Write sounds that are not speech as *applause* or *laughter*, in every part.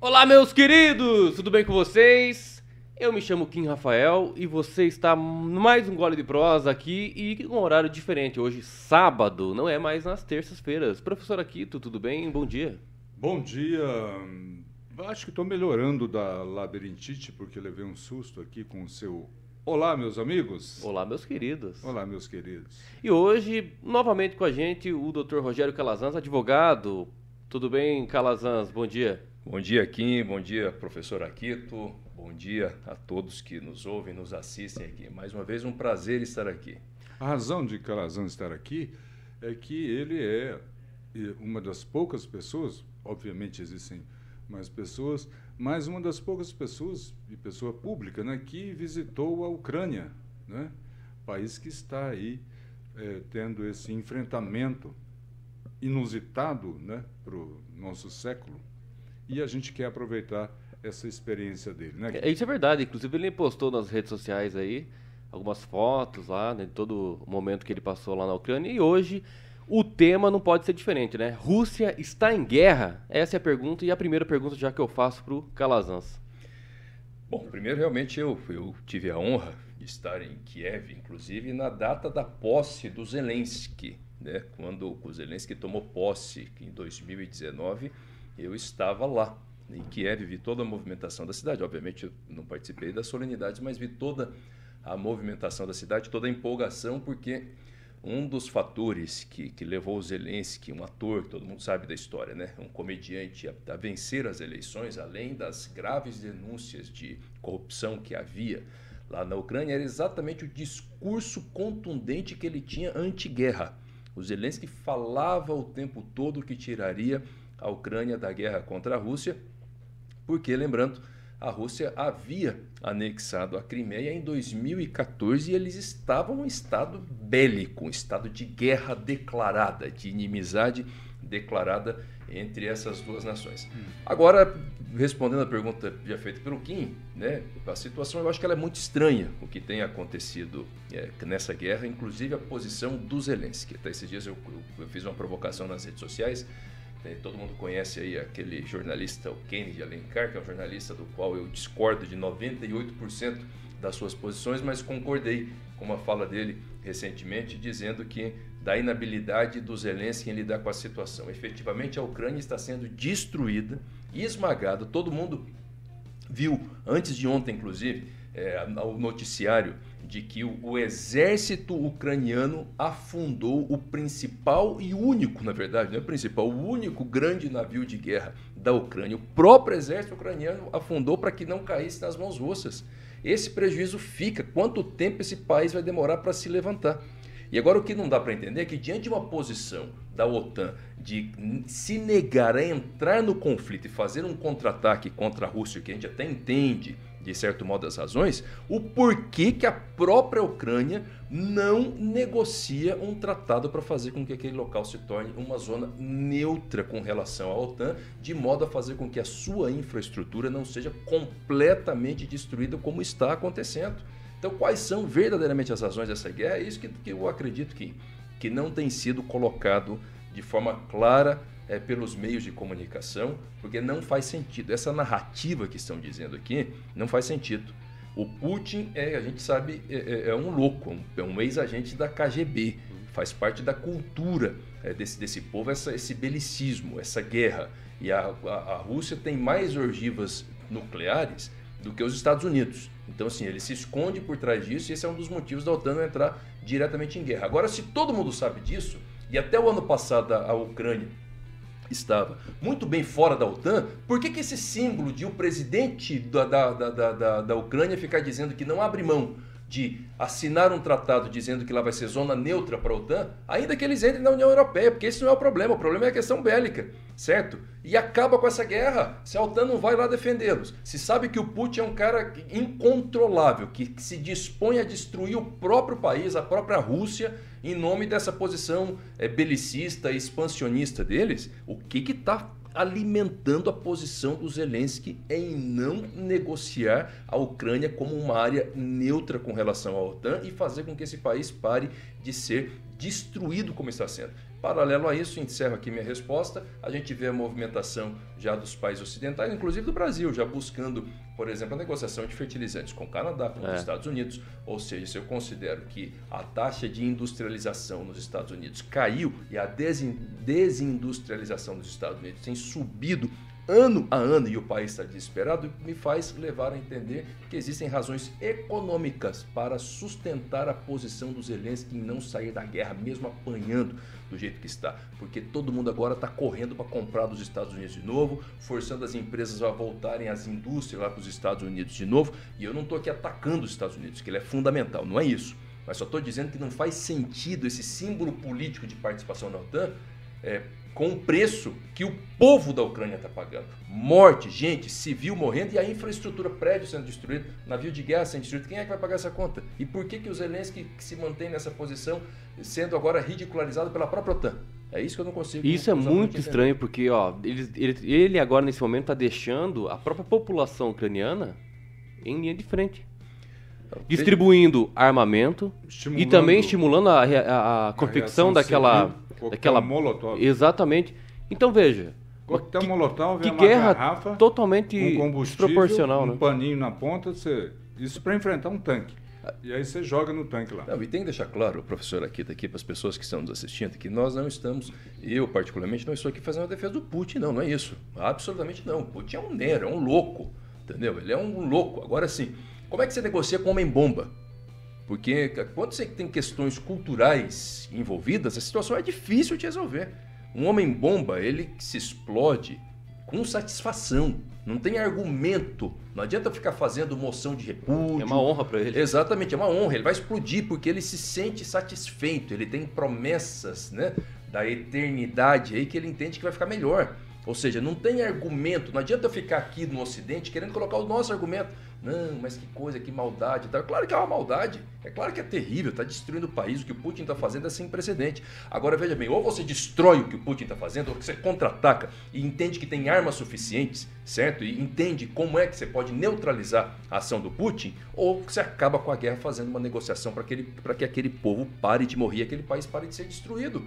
Olá, meus queridos! Tudo bem com vocês? Eu me chamo Kim Rafael e você está mais um gole de prosa aqui e um horário diferente. Hoje, sábado, não é mais nas terças-feiras. Professor Aquito, tudo bem? Bom dia. Bom dia. Acho que estou melhorando da labirintite porque levei um susto aqui com o seu Olá, meus amigos. Olá, meus queridos. Olá, meus queridos. E hoje, novamente com a gente, o Dr. Rogério Calazans, advogado. Tudo bem, Calazans? Bom dia. Bom dia, Kim. Bom dia, professor Aquito. Bom dia a todos que nos ouvem, nos assistem aqui. Mais uma vez, um prazer estar aqui. A razão de Calazans estar aqui é que ele é uma das poucas pessoas, obviamente existem mais pessoas, mas uma das poucas pessoas, e pessoa pública, né, que visitou a Ucrânia, né, país que está aí é, tendo esse enfrentamento inusitado né, para o nosso século. E a gente quer aproveitar essa experiência dele. Né? É, isso é verdade. Inclusive, ele postou nas redes sociais aí algumas fotos lá, né, de todo o momento que ele passou lá na Ucrânia. E hoje o tema não pode ser diferente, né? Rússia está em guerra? Essa é a pergunta e a primeira pergunta já que eu faço para o Calazans. Bom, primeiro realmente eu, eu tive a honra de estar em Kiev, inclusive na data da posse do Zelensky, né? Quando o Zelensky tomou posse em 2019, eu estava lá em Kiev, vi toda a movimentação da cidade. Obviamente eu não participei das solenidades, mas vi toda a movimentação da cidade, toda a empolgação, porque um dos fatores que, que levou o Zelensky, um ator que todo mundo sabe da história, né? um comediante, a, a, vencer as eleições, além das graves denúncias de corrupção que havia lá na Ucrânia, era exatamente o discurso contundente que ele tinha anti-guerra. O Zelensky falava o tempo todo que tiraria a Ucrânia da guerra contra a Rússia, porque, lembrando, a Rússia havia anexado a Crimeia em 2014 e eles estavam em estado bélico, um estado de guerra declarada, de inimizade declarada entre essas duas nações. Hum. Agora, respondendo a pergunta já feita pelo Kim, né, a situação eu acho que ela é muito estranha, o que tem acontecido é, nessa guerra, inclusive a posição do Zelensky. Até esses dias eu, eu, eu fiz uma provocação nas redes sociais, Todo mundo conhece aí aquele jornalista, o Kennedy Alencar, que é um jornalista do qual eu discordo de 98% das suas posições, mas concordei com uma fala dele recentemente, dizendo que da inabilidade do Zelensky em lidar com a situação. Efetivamente, a Ucrânia está sendo destruída e esmagada. Todo mundo viu, antes de ontem, inclusive, é, o noticiário de que o, o, exército ucraniano afundou o principal e único, na verdade, não é principal, o único grande navio de guerra da Ucrânia. O próprio exército ucraniano afundou para que não caísse nas mãos russas. Esse prejuízo fica. Quanto tempo esse país vai demorar para se levantar? E agora o que não dá para entender é que diante de uma posição da OTAN de se negar a entrar no conflito e fazer um contra-ataque contra a Rússia, que a gente até entende de certo modo, as razões, o porquê que a própria Ucrânia não negocia um tratado para fazer com que aquele local se torne uma zona neutra com relação à OTAN, de modo a fazer com que a sua infraestrutura não seja completamente destruída como está acontecendo. Então, quais são verdadeiramente as razões dessa guerra? É isso que, que eu acredito que, que não tem sido colocado de forma clara é, pelos meios de comunicação, porque não faz sentido. Essa narrativa que estão dizendo aqui não faz sentido. O Putin, é, a gente sabe, é, é, é um louco, é um ex-agente da KGB, faz parte da cultura é, desse, desse povo, essa, esse belicismo, essa guerra. E a, a, a Rússia tem mais ogivas nucleares do que os Estados Unidos. Então, assim, ele se esconde por trás disso e esse é um dos motivos da OTAN entrar diretamente em guerra. Agora, se todo mundo sabe disso, e até o ano passado a Ucrânia estava muito bem fora da OTAN, por que, que esse símbolo de o presidente da, da, da, da, da Ucrânia ficar dizendo que não abre mão de assinar um tratado dizendo que lá vai ser zona neutra para a OTAN, ainda que eles entrem na União Europeia, porque esse não é o problema, o problema é a questão bélica, certo? E acaba com essa guerra, se a OTAN não vai lá defendê-los. Se sabe que o Putin é um cara incontrolável, que se dispõe a destruir o próprio país, a própria Rússia, em nome dessa posição é, belicista e expansionista deles, o que está alimentando a posição do Zelensky em não negociar a Ucrânia como uma área neutra com relação à OTAN e fazer com que esse país pare de ser destruído como está sendo. Paralelo a isso, encerro aqui minha resposta, a gente vê a movimentação já dos países ocidentais, inclusive do Brasil, já buscando, por exemplo, a negociação de fertilizantes com o Canadá, com é. os Estados Unidos. Ou seja, se eu considero que a taxa de industrialização nos Estados Unidos caiu e a desindustrialização dos Estados Unidos tem subido ano a ano e o país está desesperado, me faz levar a entender que existem razões econômicas para sustentar a posição dos Zelensky em não sair da guerra, mesmo apanhando do jeito que está. Porque todo mundo agora está correndo para comprar dos Estados Unidos de novo, forçando as empresas a voltarem às indústrias lá para os Estados Unidos de novo. E eu não estou aqui atacando os Estados Unidos, que ele é fundamental, não é isso. Mas só estou dizendo que não faz sentido esse símbolo político de participação na OTAN é, com o preço que o povo da Ucrânia está pagando. Morte, gente, civil morrendo e a infraestrutura, prédio sendo destruído, navio de guerra sendo destruído. Quem é que vai pagar essa conta? E por que, que o Zelensky se mantém nessa posição, sendo agora ridicularizado pela própria OTAN? É isso que eu não consigo. Isso é muito estranho, porque ó, ele, ele, ele agora, nesse momento, está deixando a própria população ucraniana em linha de frente distribuindo armamento e também estimulando a, a, a confecção daquela Daquela molotov. Exatamente. Então veja. Coquetel que, molotov que é guerra garrafa, totalmente um desproporcional, um né? paninho na ponta, você, isso para enfrentar um tanque. E aí você joga no tanque lá. Não, e tem que deixar claro, professor, aqui daqui para as pessoas que estão nos assistindo, que nós não estamos, eu particularmente, não estou aqui fazendo a defesa do Putin, não, não é isso. Absolutamente não. O Putin é um nero, é um louco, entendeu? Ele é um louco. Agora sim, como é que você negocia com homem-bomba? Porque quando você tem questões culturais envolvidas, a situação é difícil de resolver. Um homem bomba, ele se explode com satisfação. Não tem argumento. Não adianta ficar fazendo moção de repúdio. É uma honra para ele. Exatamente, é uma honra. Ele vai explodir porque ele se sente satisfeito. Ele tem promessas, né, da eternidade aí que ele entende que vai ficar melhor. Ou seja, não tem argumento. Não adianta eu ficar aqui no Ocidente querendo colocar o nosso argumento. Não, mas que coisa, que maldade. Tá? Claro que é uma maldade. É claro que é terrível. Está destruindo o país. O que o Putin está fazendo é sem precedente. Agora veja bem: ou você destrói o que o Putin está fazendo, ou você contra-ataca e entende que tem armas suficientes, certo? E entende como é que você pode neutralizar a ação do Putin, ou você acaba com a guerra fazendo uma negociação para que aquele povo pare de morrer, aquele país pare de ser destruído.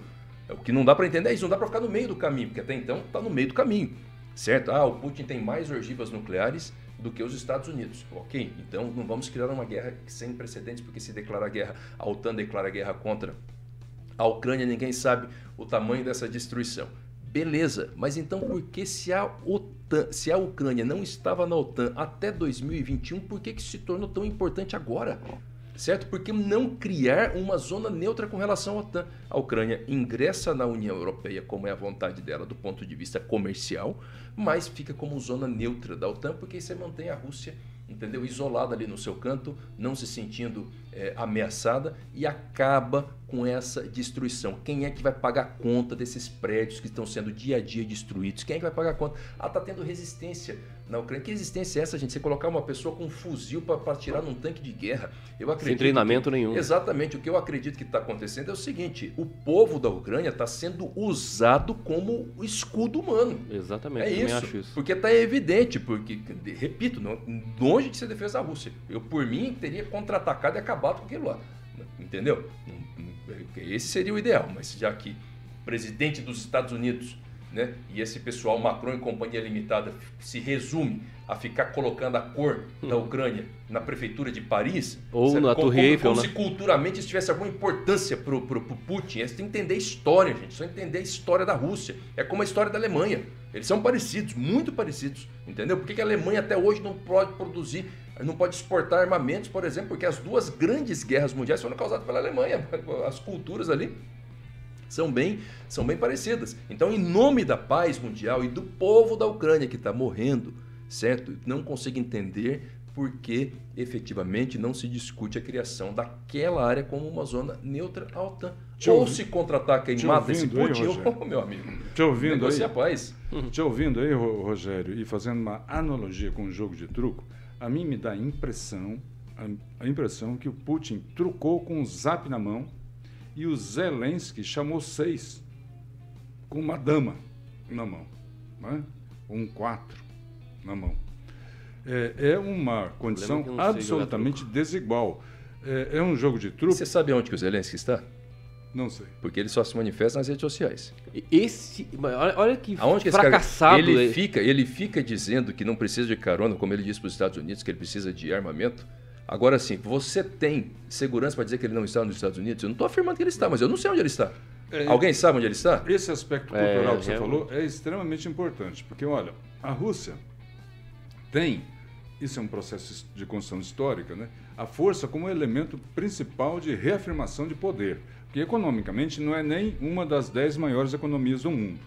É, o que não dá para entender é isso, não dá para ficar no meio do caminho, porque até então está no meio do caminho, certo? Ah, o Putin tem mais ogivas nucleares do que os Estados Unidos. Ok, então não vamos criar uma guerra sem precedentes, porque se declarar guerra, a OTAN declara guerra contra a Ucrânia, ninguém sabe o tamanho dessa destruição. Beleza, mas então por que se a OTAN, se a Ucrânia não estava na OTAN até 2021, por que, que se tornou tão importante agora? Certo? Porque não criar uma zona neutra com relação à OTAN. A Ucrânia ingressa na União Europeia como é a vontade dela do ponto de vista comercial, mas fica como zona neutra da OTAN porque você mantém a Rússia entendeu? Isolada ali no seu canto, não se sentindo é, ameaçada e acaba com essa destruição. Quem é que vai pagar conta desses prédios que estão sendo dia a dia destruídos? Quem é que vai pagar conta? Ah, está tendo resistência na Ucrânia. Que resistência é essa, gente? Você colocar uma pessoa com um fuzil para tirar num tanque de guerra? Eu acredito. Sem treinamento que, nenhum. Exatamente. O que eu acredito que está acontecendo é o seguinte: o povo da Ucrânia está sendo usado como escudo humano. Exatamente. É isso, isso. Porque está evidente, porque, repito, não, longe de ser defesa da Rússia. Eu, por mim, teria contra-atacado e acabado com aquilo lá. Entendeu? Esse seria o ideal, mas já que presidente dos Estados Unidos né? E esse pessoal, Macron e Companhia Limitada, se resume a ficar colocando a cor da hum. Ucrânia na prefeitura de Paris. Ou na como, Torre Eiffel, como, né? se culturalmente isso tivesse alguma importância para o Putin. Você tem que entender a história, gente. Só entender a história da Rússia. É como a história da Alemanha. Eles são parecidos, muito parecidos. Entendeu? Por que, que a Alemanha até hoje não pode produzir, não pode exportar armamentos, por exemplo? Porque as duas grandes guerras mundiais foram causadas pela Alemanha. *laughs* As culturas ali são bem, são bem parecidas. Então, em nome da paz mundial e do povo da Ucrânia que está morrendo, certo? Não consigo entender por que efetivamente não se discute a criação daquela área como uma zona neutra alta. Te ou ouvi... se contra-ataca e mata esse Putin, ou, *laughs* meu amigo. Te ouvindo aí, a paz. *laughs* Te ouvindo aí, Rogério, e fazendo uma analogia com o jogo de truco, a mim me dá a impressão, a, a impressão que o Putin trucou com o zap na mão e o Zelensky chamou seis, com uma dama na mão, né? um quatro na mão. É, é uma condição absolutamente desigual. É, é, um jogo de truque. Você sabe onde que o Zelensky está? Não sei. Porque ele só se manifesta nas redes sociais. Esse, olha, olha que Aonde que fracassado esse cara, ele fica, ele fica dizendo que não precisa de carona, como ele disse para os Estados Unidos, que ele precisa de armamento. Agora sim, você tem segurança para dizer que ele não está nos Estados Unidos? Eu não estou afirmando que ele está, mas eu não sei onde ele está. É, Alguém sabe onde ele está? Esse aspecto cultural é, que você é, falou é extremamente importante, porque olha, a Rússia tem, isso é um processo de construção histórica, né? A força como elemento principal de reafirmação de poder, porque economicamente não é nem uma das dez maiores economias do mundo,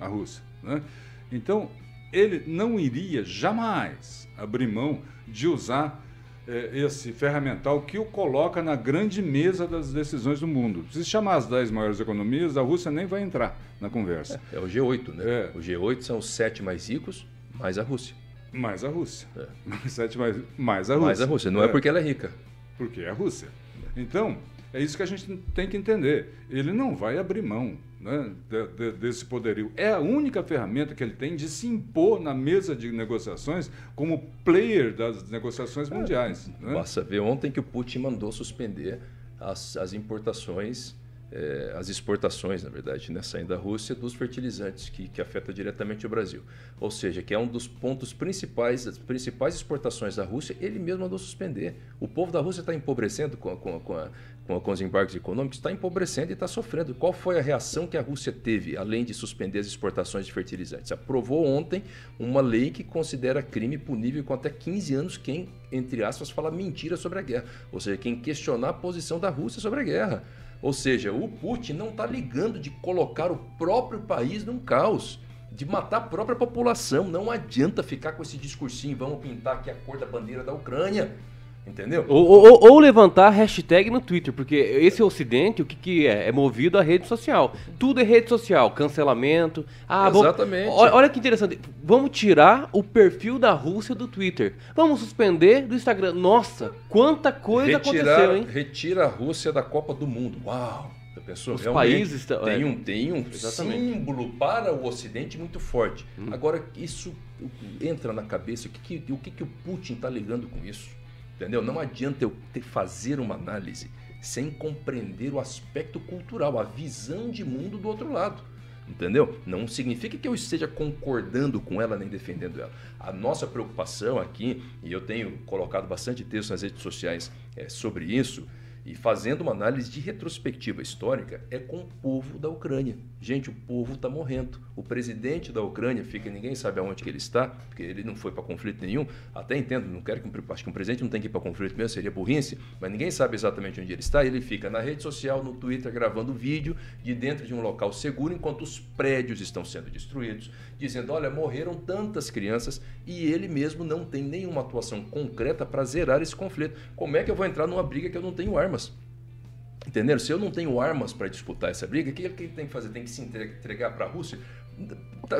a Rússia, né? Então ele não iria jamais abrir mão de usar é, esse ferramental que o coloca na grande mesa das decisões do mundo. Se chamar as 10 maiores economias, a Rússia nem vai entrar na conversa. É, é o G8, né? É. O G8 são os sete mais ricos, mais a Rússia. Mais a Rússia. É. *laughs* Sete mais, mais a Rússia. Mais a Rússia, não é, é porque ela é rica. Porque é a Rússia. Então, é isso que a gente tem que entender. Ele não vai abrir mão né, de, de, desse poderio. É a única ferramenta que ele tem de se impor na mesa de negociações como player das negociações é, mundiais. É, né? Basta ver ontem que o Putin mandou suspender as, as importações é, as exportações, na verdade, né, saindo da Rússia, dos fertilizantes, que, que afeta diretamente o Brasil. Ou seja, que é um dos pontos principais, as principais exportações da Rússia, ele mesmo mandou suspender. O povo da Rússia está empobrecendo com, com, com, a, com, com os embarques econômicos, está empobrecendo e está sofrendo. Qual foi a reação que a Rússia teve, além de suspender as exportações de fertilizantes? Aprovou ontem uma lei que considera crime punível com até 15 anos quem, entre aspas, fala mentira sobre a guerra. Ou seja, quem questionar a posição da Rússia sobre a guerra. Ou seja, o Putin não está ligando de colocar o próprio país num caos, de matar a própria população. Não adianta ficar com esse discursinho, vamos pintar aqui a cor da bandeira da Ucrânia. Entendeu? Ou, ou, ou, levantar hashtag no Twitter, porque esse Ocidente, o que, que é? É movido a rede social. Tudo é rede social, cancelamento. Ah, Exatamente. Vamos, olha, que interessante. Vamos tirar o perfil da Rússia do Twitter. Vamos suspender do Instagram. Nossa, quanta coisa Retirar, aconteceu, hein? Retira a Rússia da Copa do Mundo. Uau! Os países tem é. um, tem um símbolo para o Ocidente muito forte. Hum. Agora, isso entra na cabeça. O que, que o, que, que o Putin está ligando com isso? Entendeu? Não adianta eu ter, fazer uma análise sem compreender o aspecto cultural, a visão de mundo do outro lado. Entendeu? Não significa que eu esteja concordando com ela nem defendendo ela. A nossa preocupação aqui, e eu tenho colocado bastante texto nas redes sociais é, sobre isso, e fazendo uma análise de retrospectiva histórica, é com o povo da Ucrânia. Gente, o povo está morrendo. O presidente da Ucrânia fica, ninguém sabe aonde que ele está, porque ele não foi para conflito nenhum. Até entendo, não quero que acho que um presidente não tem que ir para conflito mesmo, seria burrice, mas ninguém sabe exatamente onde ele está. Ele fica na rede social, no Twitter, gravando vídeo de dentro de um local seguro, enquanto os prédios estão sendo destruídos, dizendo: olha, morreram tantas crianças e ele mesmo não tem nenhuma atuação concreta para zerar esse conflito. Como é que eu vou entrar numa briga que eu não tenho armas? Entenderam? Se eu não tenho armas para disputar essa briga, o que ele tem que fazer? Tem que se entregar para a Rússia?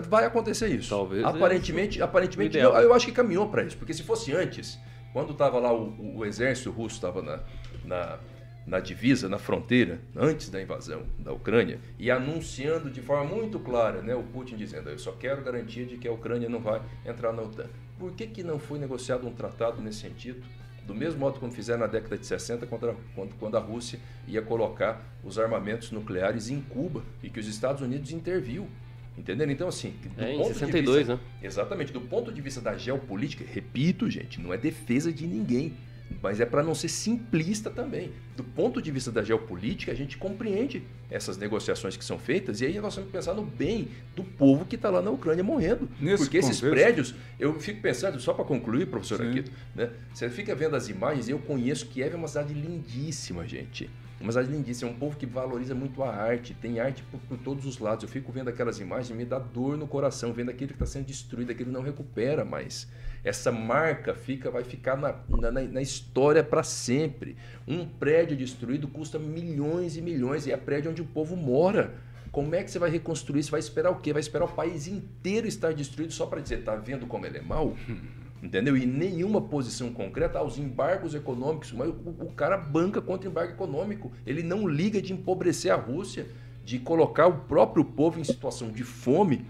Vai acontecer isso. Talvez. Aparentemente, é aparentemente eu, eu, acho que caminhou para isso. Porque se fosse antes, quando estava lá o, o, exército russo estava na, na, na divisa, na fronteira, antes da invasão da Ucrânia, e anunciando de forma muito clara, né, o Putin dizendo: eu só quero garantia de que a Ucrânia não vai entrar na OTAN. Por que, que não foi negociado um tratado nesse sentido? Do mesmo modo como fizeram na década de 60, quando a, quando, a Rússia ia colocar os armamentos nucleares em Cuba e que os Estados Unidos interviu. Entendendo? Então, assim. Do é, ponto em 62, vista, né? Exatamente. Do ponto de vista da geopolítica, repito, gente, não é defesa de ninguém mas é para não ser simplista também. Do ponto de vista da geopolítica, a gente compreende essas negociações que são feitas e aí nós temos que pensar no bem do povo que está lá na Ucrânia morrendo. Nesse Porque contexto... esses prédios, eu fico pensando, só para concluir, professor Aquito, né? você fica vendo as imagens, eu conheço Kiev é uma cidade lindíssima, gente. Uma cidade lindíssima, é um povo que valoriza muito a arte, tem arte por, por, todos os lados. Eu fico vendo aquelas imagens e me dá dor no coração, vendo aquilo que está sendo destruído, aquilo não recupera mais essa marca fica, vai ficar na, na, na história para sempre. Um prédio destruído custa milhões e milhões e é prédio onde o povo mora. Como é que você vai reconstruir? Você vai esperar o quê? Vai esperar o país inteiro estar destruído só para dizer, tá vendo como ele é mal? *laughs* Entendeu? E nenhuma posição concreta aos embargos econômicos. Mas o, o cara banca contra o embargo econômico. Ele não liga de empobrecer a Rússia, de colocar o próprio povo em situação de fome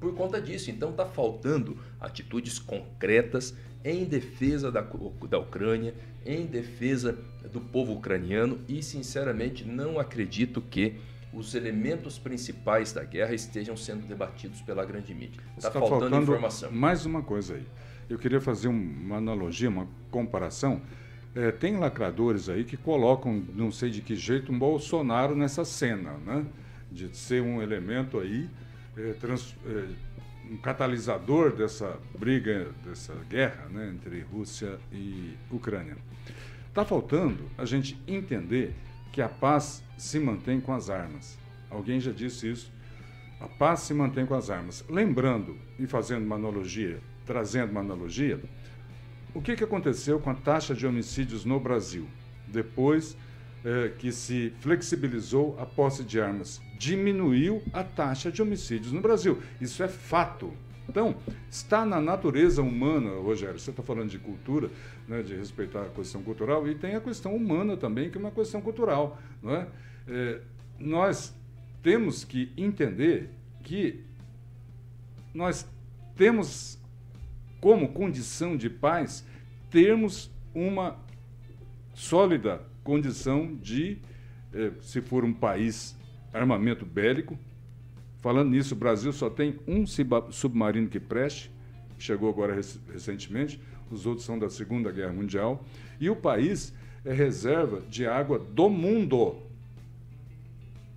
por conta disso. Então está faltando atitudes concretas em defesa da, da Ucrânia, em defesa do povo ucraniano e, sinceramente, não acredito que os elementos principais da guerra estejam sendo debatidos pela grande mídia. Está tá faltando, faltando, informação. Mais uma coisa aí. Eu queria fazer uma analogia, uma comparação. É, tem lacradores aí que colocam, não sei de que jeito, um Bolsonaro nessa cena, né? De ser um elemento aí, é, trans, é, um catalisador dessa briga, dessa guerra né, entre Rússia e Ucrânia. Está faltando a gente entender que a paz se mantém com as armas. Alguém já disse isso. A paz se mantém com as armas. Lembrando e fazendo uma analogia, trazendo uma analogia, o que, que aconteceu com a taxa de homicídios no Brasil depois eh, que se flexibilizou a posse de armas? Diminuiu a taxa de homicídios no Brasil. Isso é fato. Então, está na natureza humana, Rogério, você está falando de cultura, né, de respeitar a questão cultural, e tem a questão humana também, que é uma questão cultural. Não é? é nós temos que entender que nós temos como condição de paz termos uma sólida condição de, eh, se for um país armamento bélico, Falando nisso, o Brasil só tem um submarino que preste, chegou agora recentemente, os outros são da Segunda Guerra Mundial, e o país é reserva de água do mundo.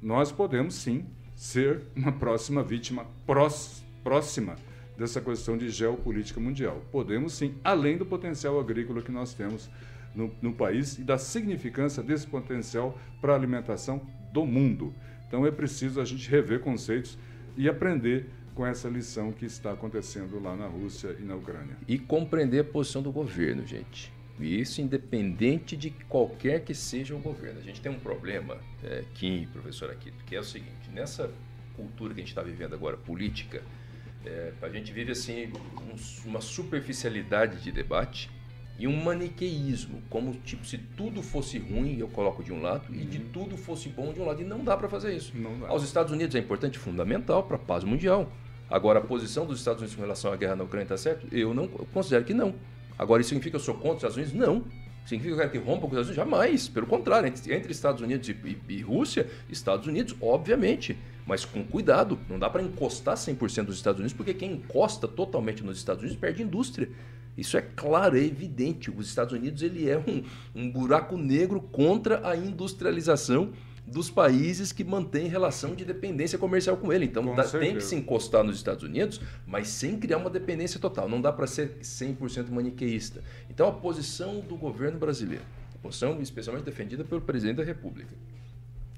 Nós podemos sim ser uma próxima vítima próxima dessa questão de geopolítica mundial. Podemos sim, além do potencial agrícola que nós temos no, no país e da significância desse potencial para a alimentação do mundo. Então é preciso a gente rever conceitos e aprender com essa lição que está acontecendo lá na Rússia e na Ucrânia. E compreender a posição do governo, gente. E isso independente de qualquer que seja o governo. A gente tem um problema, é, aqui, professor Aquito, que é o seguinte: nessa cultura que a gente está vivendo agora, política, é, a gente vive assim um, uma superficialidade de debate e um maniqueísmo, como tipo se tudo fosse ruim eu coloco de um lado uhum. e de uhum. tudo fosse bom de um lado e não dá para fazer isso. Aos Estados Unidos é importante, fundamental para a paz mundial. Agora a posição dos Estados Unidos com relação à guerra na Ucrânia está certo? Eu não eu considero que não. Agora isso significa que eu sou contra os Estados Unidos? Não. Significa que eu quero que rompa com os Estados Unidos? Jamais. Pelo contrário, entre, entre Estados Unidos e, e, e, Rússia, Estados Unidos, obviamente. Mas com cuidado. Não dá para encostar 100% dos Estados Unidos, porque quem encosta totalmente nos Estados Unidos perde indústria. Isso é claro, é evidente. Os Estados Unidos ele é um, um buraco negro contra a industrialização dos países que mantêm relação de dependência comercial com ele. Então com dá, tem que se encostar nos Estados Unidos, mas sem criar uma dependência total. Não dá para ser 100% maniqueísta. Então a posição do governo brasileiro, a posição especialmente defendida pelo presidente da República,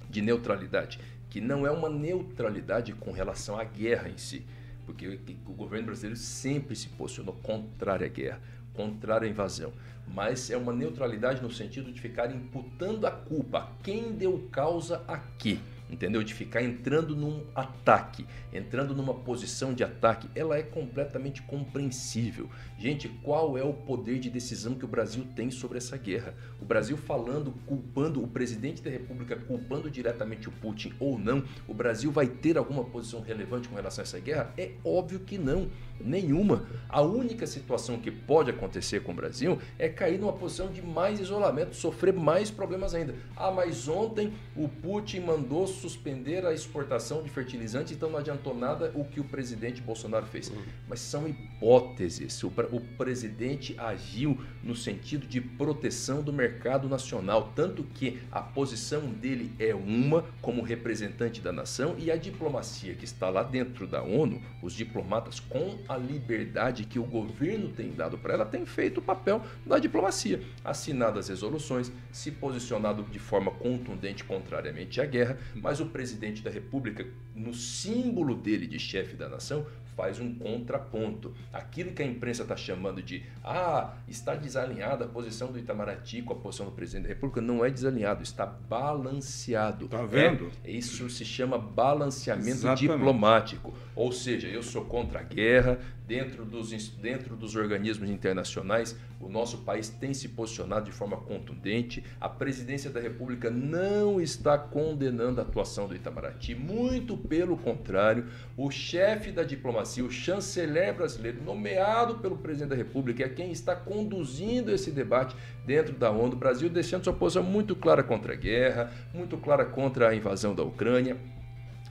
de neutralidade, que não é uma neutralidade com relação à guerra em si, porque o governo brasileiro sempre se posicionou contrário à guerra, contrário à invasão. Mas é uma neutralidade no sentido de ficar imputando a culpa. Quem deu causa a quê? Entendeu? De ficar entrando num ataque, entrando numa posição de ataque, ela é completamente compreensível. Gente, qual é o poder de decisão que o Brasil tem sobre essa guerra? O Brasil falando, culpando o presidente da República, culpando diretamente o Putin ou não, o Brasil vai ter alguma posição relevante com relação a essa guerra? É óbvio que não. Nenhuma. A única situação que pode acontecer com o Brasil é cair numa posição de mais isolamento, sofrer mais problemas ainda. Ah, mas ontem o Putin mandou suspender a exportação de fertilizantes, então não adiantou nada o que o presidente Bolsonaro fez. Mas são hipóteses. O, o presidente agiu no sentido de proteção do mercado nacional, tanto que a posição dele é uma como representante da nação e a diplomacia que está lá dentro da ONU, os diplomatas com a liberdade que o governo tem dado para ela, tem feito o papel da diplomacia, assinado as resoluções, se posicionado de forma contundente contrariamente à guerra, mas o presidente da República, no símbolo dele de chefe da nação, faz um contraponto. Aquilo que a imprensa está chamando de ah, está desalinhada a posição do Itamaraty com a posição do presidente da República, não é desalinhado, está balanceado. Tá vendo? É, isso se chama balanceamento Exatamente. diplomático. Ou seja, eu sou contra a guerra, dentro dos, dentro dos organismos internacionais, o nosso país tem se posicionado de forma contundente. A presidência da República não está condenando a atuação do Itamaraty, muito pelo contrário, o chefe da diplomacia, o chanceler brasileiro, nomeado pelo presidente da República, é quem está conduzindo esse debate dentro da ONU. O Brasil deixando sua posição muito clara contra a guerra, muito clara contra a invasão da Ucrânia.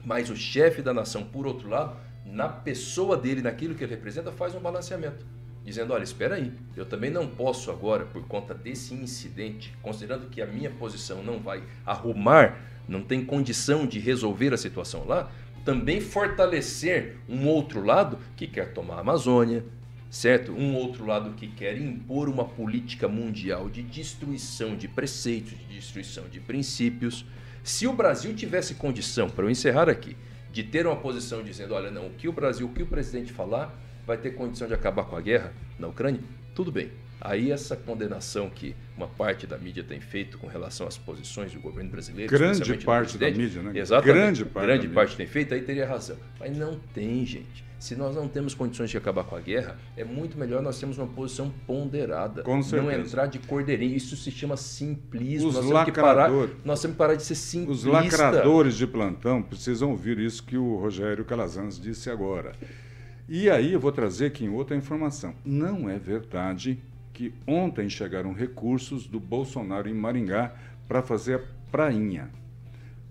Mas o chefe da nação, por outro lado, na pessoa dele, naquilo que ele representa, faz um balanceamento. Dizendo, olha, espera aí, eu também não posso agora, por conta desse incidente, considerando que a minha posição não vai arrumar, não tem condição de resolver a situação lá, também fortalecer um outro lado que quer tomar a Amazônia, certo? Um outro lado que quer impor uma política mundial de destruição de preceitos, de destruição de princípios. Se o Brasil tivesse condição, para eu encerrar aqui, de ter uma posição dizendo, olha, não, o que o Brasil, o que o presidente falar, vai ter condição de acabar com a guerra na Ucrânia, tudo bem. Aí essa condenação que uma parte da mídia tem feito com relação às posições do governo brasileiro, grande parte da mídia, né? Exatamente. Grande parte, grande parte tem feito, aí teria razão. Mas não tem, gente. Se nós não temos condições de acabar com a guerra, é muito melhor nós termos uma posição ponderada. Com não entrar de cordeirinho. Isso se chama simplismo. Os nós lacradores. Temos parar, nós temos que parar de ser simplista. Os lacradores de plantão precisam ouvir isso que o Rogério Calazans disse agora. E aí eu vou trazer aqui outra informação. Não é verdade que ontem chegaram recursos do Bolsonaro em Maringá para fazer a prainha.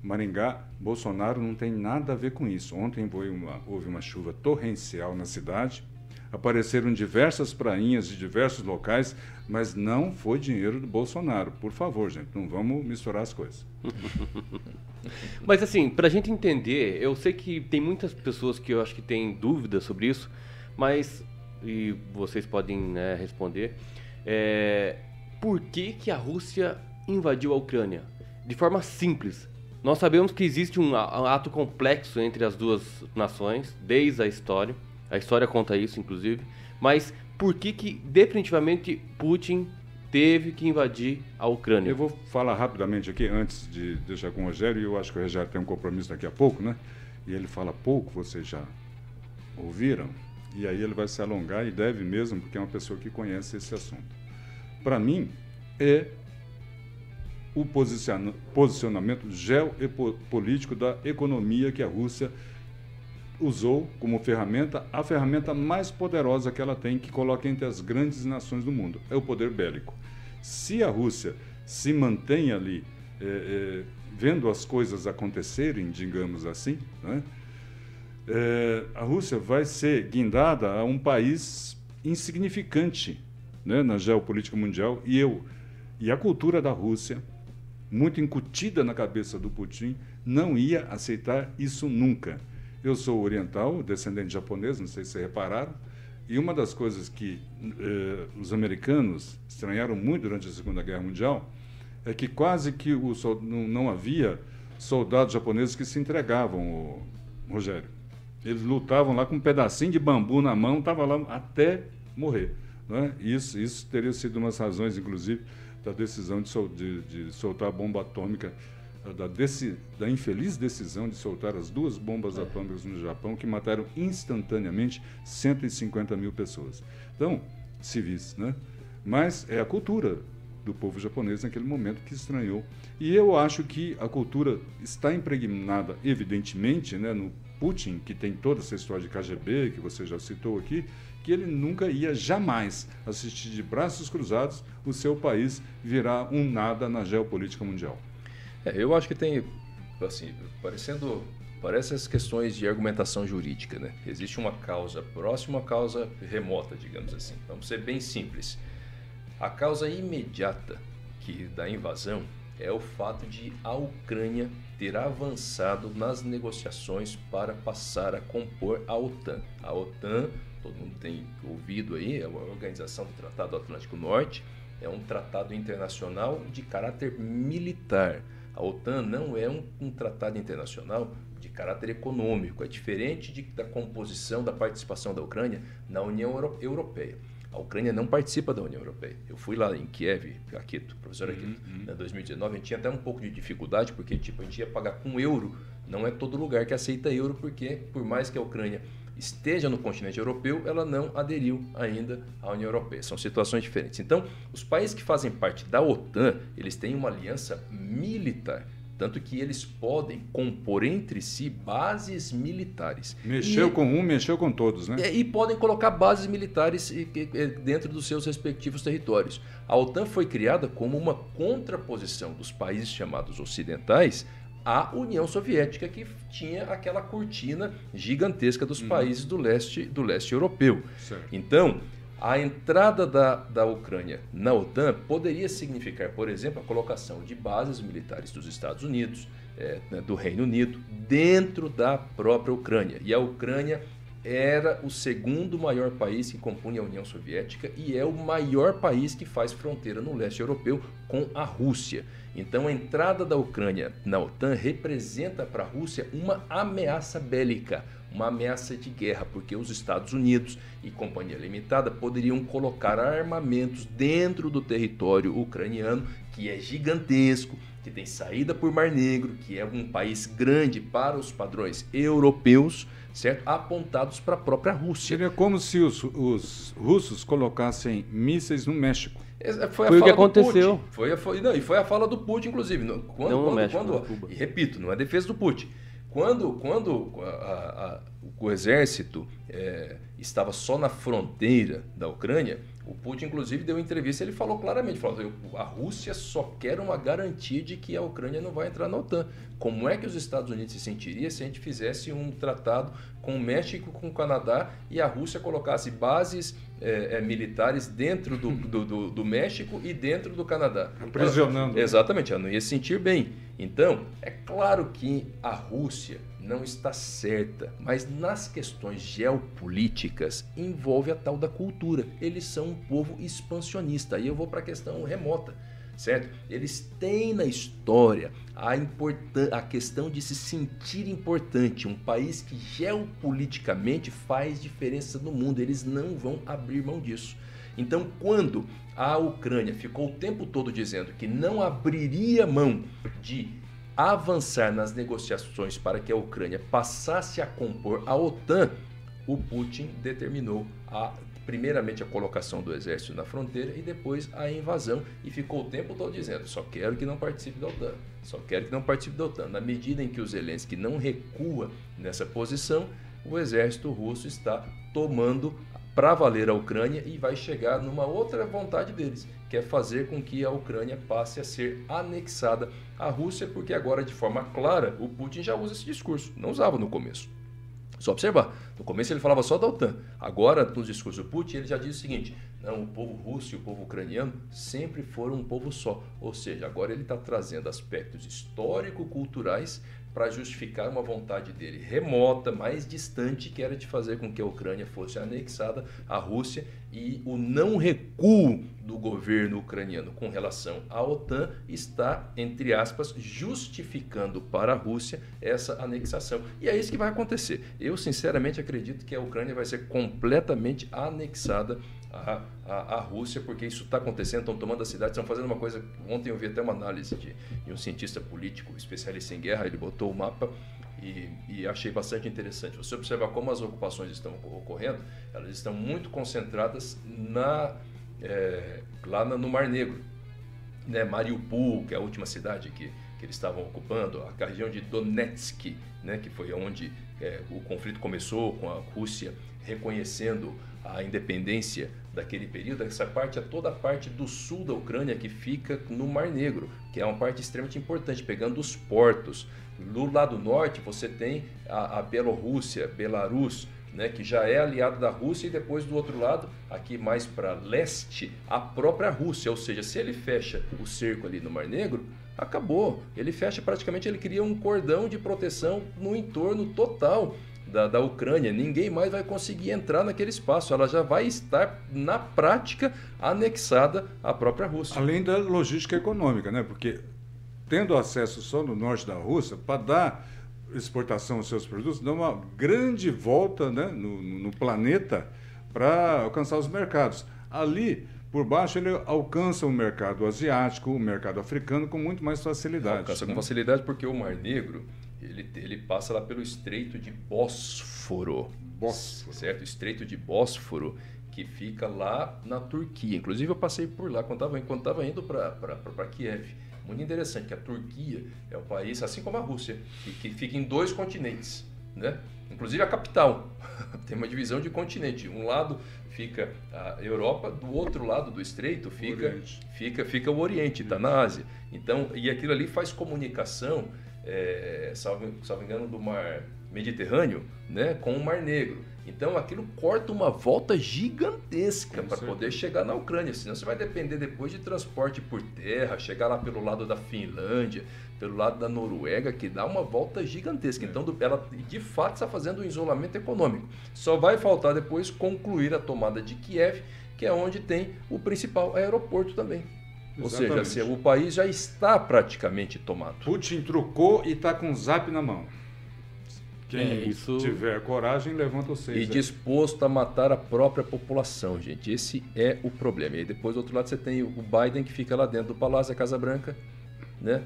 Maringá, Bolsonaro não tem nada a ver com isso. Ontem uma, houve uma chuva torrencial na cidade, apareceram diversas prainhas de diversos locais, mas não foi dinheiro do Bolsonaro. Por favor, gente, não vamos misturar as coisas. *laughs* mas assim, para a gente entender, eu sei que tem muitas pessoas que eu acho que têm dúvidas sobre isso, mas e vocês podem né, responder. É, por que, que a Rússia invadiu a Ucrânia? De forma simples. Nós sabemos que existe um ato complexo entre as duas nações, desde a história. A história conta isso, inclusive. Mas por que, que definitivamente Putin teve que invadir a Ucrânia? Eu vou falar rapidamente aqui, antes de deixar com o Rogério, e eu acho que o Rogério tem um compromisso daqui a pouco, né? E ele fala pouco, vocês já ouviram. E aí ele vai se alongar, e deve mesmo, porque é uma pessoa que conhece esse assunto. Para mim, é o posicionamento geopolítico da economia que a Rússia usou como ferramenta, a ferramenta mais poderosa que ela tem, que coloca entre as grandes nações do mundo, é o poder bélico. Se a Rússia se mantém ali, é, é, vendo as coisas acontecerem, digamos assim, né, é, a Rússia vai ser guindada a um país insignificante né, na geopolítica mundial e eu e a cultura da Rússia muito incutida na cabeça do Putin, não ia aceitar isso nunca. Eu sou oriental, descendente de japonês, não sei se repararam, e uma das coisas que eh, os americanos estranharam muito durante a Segunda Guerra Mundial é que quase que o, não, não havia soldados japoneses que se entregavam, Rogério. Eles lutavam lá com um pedacinho de bambu na mão, estavam lá até morrer. Né? Isso, isso teria sido uma das razões, inclusive, da decisão de, sol, de, de soltar a bomba atômica, da, desse, da infeliz decisão de soltar as duas bombas é. atômicas no Japão, que mataram instantaneamente 150 mil pessoas. Então, civis, né? Mas é a cultura do povo japonês naquele momento que estranhou. E eu acho que a cultura está impregnada, evidentemente, né, no Putin, que tem toda essa história de KGB, que você já citou aqui, que ele nunca ia jamais assistir de braços cruzados o seu país virar um nada na geopolítica mundial. É, eu acho que tem, assim, parecendo parece as questões de argumentação jurídica, né? Existe uma causa próxima, uma causa remota, digamos assim. Vamos ser bem simples. A causa imediata que da invasão é o fato de a Ucrânia ter avançado nas negociações para passar a compor a OTAN. A OTAN todo mundo tem ouvido aí, é a Organização do Tratado Atlântico Norte, é um tratado internacional de caráter militar. A OTAN não é um, um tratado internacional de caráter econômico, é diferente de, da composição da participação da Ucrânia na União Euro Europeia. A Ucrânia não participa da União Europeia. Eu fui lá em Kiev, Akito, professor Akito, uhum, uhum. em 2019, a gente tinha até um pouco de dificuldade, porque tipo, a gente ia pagar com euro. Não é todo lugar que aceita euro, porque por mais que a Ucrânia esteja no continente europeu, ela não aderiu ainda à União Europeia. São situações diferentes. Então, os países que fazem parte da OTAN, eles têm uma aliança militar. Tanto que eles podem compor entre si bases militares. Mexeu e, com um, mexeu com todos, né? E, e podem colocar bases militares dentro dos seus respectivos territórios. A OTAN foi criada como uma contraposição dos países chamados ocidentais à União Soviética, que tinha aquela cortina gigantesca dos uhum. países do leste, do leste europeu. Certo. Então, a entrada da, da Ucrânia na OTAN poderia significar, por exemplo, a colocação de bases militares dos Estados Unidos, é, né, do Reino Unido, dentro da própria Ucrânia. E a Ucrânia era o segundo maior país que compunha a União Soviética e é o maior país que faz fronteira no leste europeu com a Rússia. Então, a entrada da Ucrânia na OTAN representa para a Rússia uma ameaça bélica, uma ameaça de guerra, porque os Estados Unidos e Companhia Limitada poderiam colocar armamentos dentro do território ucraniano, que é gigantesco, que tem saída por Mar Negro, que é um país grande para os padrões europeus, certo? Apontados para a própria Rússia. Seria como se os, os russos colocassem mísseis no México. Foi, foi o que aconteceu. Foi, foi, não, e foi a fala do Putin, inclusive. Quando, não quando, México, quando, e repito, não é defesa do Putin. Quando, quando a, a, o exército é, estava só na fronteira da Ucrânia, o Putin, inclusive, deu entrevista ele falou claramente, falou, a Rússia só quer uma garantia de que a Ucrânia não vai entrar na OTAN. Como é que os Estados Unidos se sentiriam se a gente fizesse um tratado com o México, com o Canadá e a Rússia colocasse bases é, é, militares dentro do, do, do, do, México e dentro do Canadá. Aprisionando. Exatamente, ela não ia se sentir bem. Então, é claro que a Rússia não está certa, mas nas questões geopolíticas envolve a tal da cultura. Eles são um povo expansionista. Aí eu vou para a questão remota certo? Eles têm na história a, a questão de se sentir importante, um país que geopoliticamente faz diferença no mundo, eles não vão abrir mão disso. Então, quando a Ucrânia ficou o tempo todo dizendo que não abriria mão de avançar nas negociações para que a Ucrânia passasse a compor a OTAN, o Putin determinou a primeiramente a colocação do exército na fronteira e depois a invasão. E ficou o tempo todo dizendo: só quero que não participe da OTAN, só quero que não participe da OTAN. Na medida em que o Zelensky não recua nessa posição, o exército russo está tomando para valer a Ucrânia e vai chegar numa outra vontade deles, que é fazer com que a Ucrânia passe a ser anexada à Rússia, porque agora, de forma clara, o Putin já usa esse discurso, não usava no começo. Só observar. No começo ele falava só da OTAN. Agora, no discurso do Putin, ele já diz o seguinte: não, o povo russo e o povo ucraniano sempre foram um povo só. Ou seja, agora ele está trazendo aspectos histórico-culturais para justificar uma vontade dele remota, mais distante, que era de fazer com que a Ucrânia fosse anexada à Rússia e o não recuo do governo ucraniano com relação à OTAN está, entre aspas, justificando para a Rússia essa anexação. E é isso que vai acontecer. Eu, sinceramente, acredito que a Ucrânia vai ser completamente anexada à, à, à Rússia, porque isso está acontecendo, estão tomando a cidade, estão fazendo uma coisa. Ontem eu vi até uma análise de, de um cientista político, especialista em guerra, ele botou o mapa e, e, achei bastante interessante. Você observa como as ocupações estão ocorrendo, elas estão muito concentradas na, é, lá no Mar Negro. Né? Mariupol, que é a última cidade que, que eles estavam ocupando, a região de Donetsk, né? que foi onde é, o conflito começou com a Rússia reconhecendo a independência daquele período, essa parte é toda a parte do sul da Ucrânia que fica no Mar Negro, que é uma parte extremamente importante, pegando os portos. Do lado norte você tem a, a Bielorrússia, Belarus, né, que já é aliado da Rússia, e depois do outro lado, aqui mais para leste, a própria Rússia. Ou seja, se ele fecha o cerco ali no Mar Negro, acabou. Ele fecha praticamente, ele cria um cordão de proteção no entorno total da, da Ucrânia. Ninguém mais vai conseguir entrar naquele espaço. Ela já vai estar, na prática, anexada à própria Rússia. Além da logística econômica, né? Porque tendo acesso só no norte da Rússia, para dar exportação aos seus produtos, dá uma grande volta né, no, no planeta para alcançar os mercados. Ali, por baixo, ele alcança o mercado asiático, o mercado africano com muito mais facilidade. Alcança né? com facilidade porque o Mar Negro ele, ele passa lá pelo Estreito de Bósforo. Bósforo. certo? O Estreito de Bósforo, que fica lá na Turquia. Inclusive, eu passei por lá quando estava quando tava indo para Kiev. Muito interessante que a Turquia é um país, assim como a Rússia, que, que fica em dois continentes, né? Inclusive a capital *laughs* tem uma divisão de continente. Um lado fica a Europa, do outro lado do estreito fica fica fica o Oriente, está na Ásia. Então, e aquilo ali faz comunicação, é, salvo, salvo engano, do Mar Mediterrâneo, né, com o Mar Negro. Então aquilo corta uma volta gigantesca para poder chegar na Ucrânia, senão você vai depender depois de transporte por terra, chegar lá pelo lado da Finlândia, pelo lado da Noruega, que dá uma volta gigantesca. É. Então ela de fato está fazendo um isolamento econômico. Só vai faltar depois concluir a tomada de Kiev, que é onde tem o principal aeroporto também. Exatamente. Ou seja, o país já está praticamente tomado. Putin trocou e está com o zap na mão. Quem é, isso... tiver coragem, levanta o seis. E disposto a matar a própria população, gente. Esse é o problema. E aí depois do outro lado você tem o Biden que fica lá dentro do Palácio da Casa Branca, né?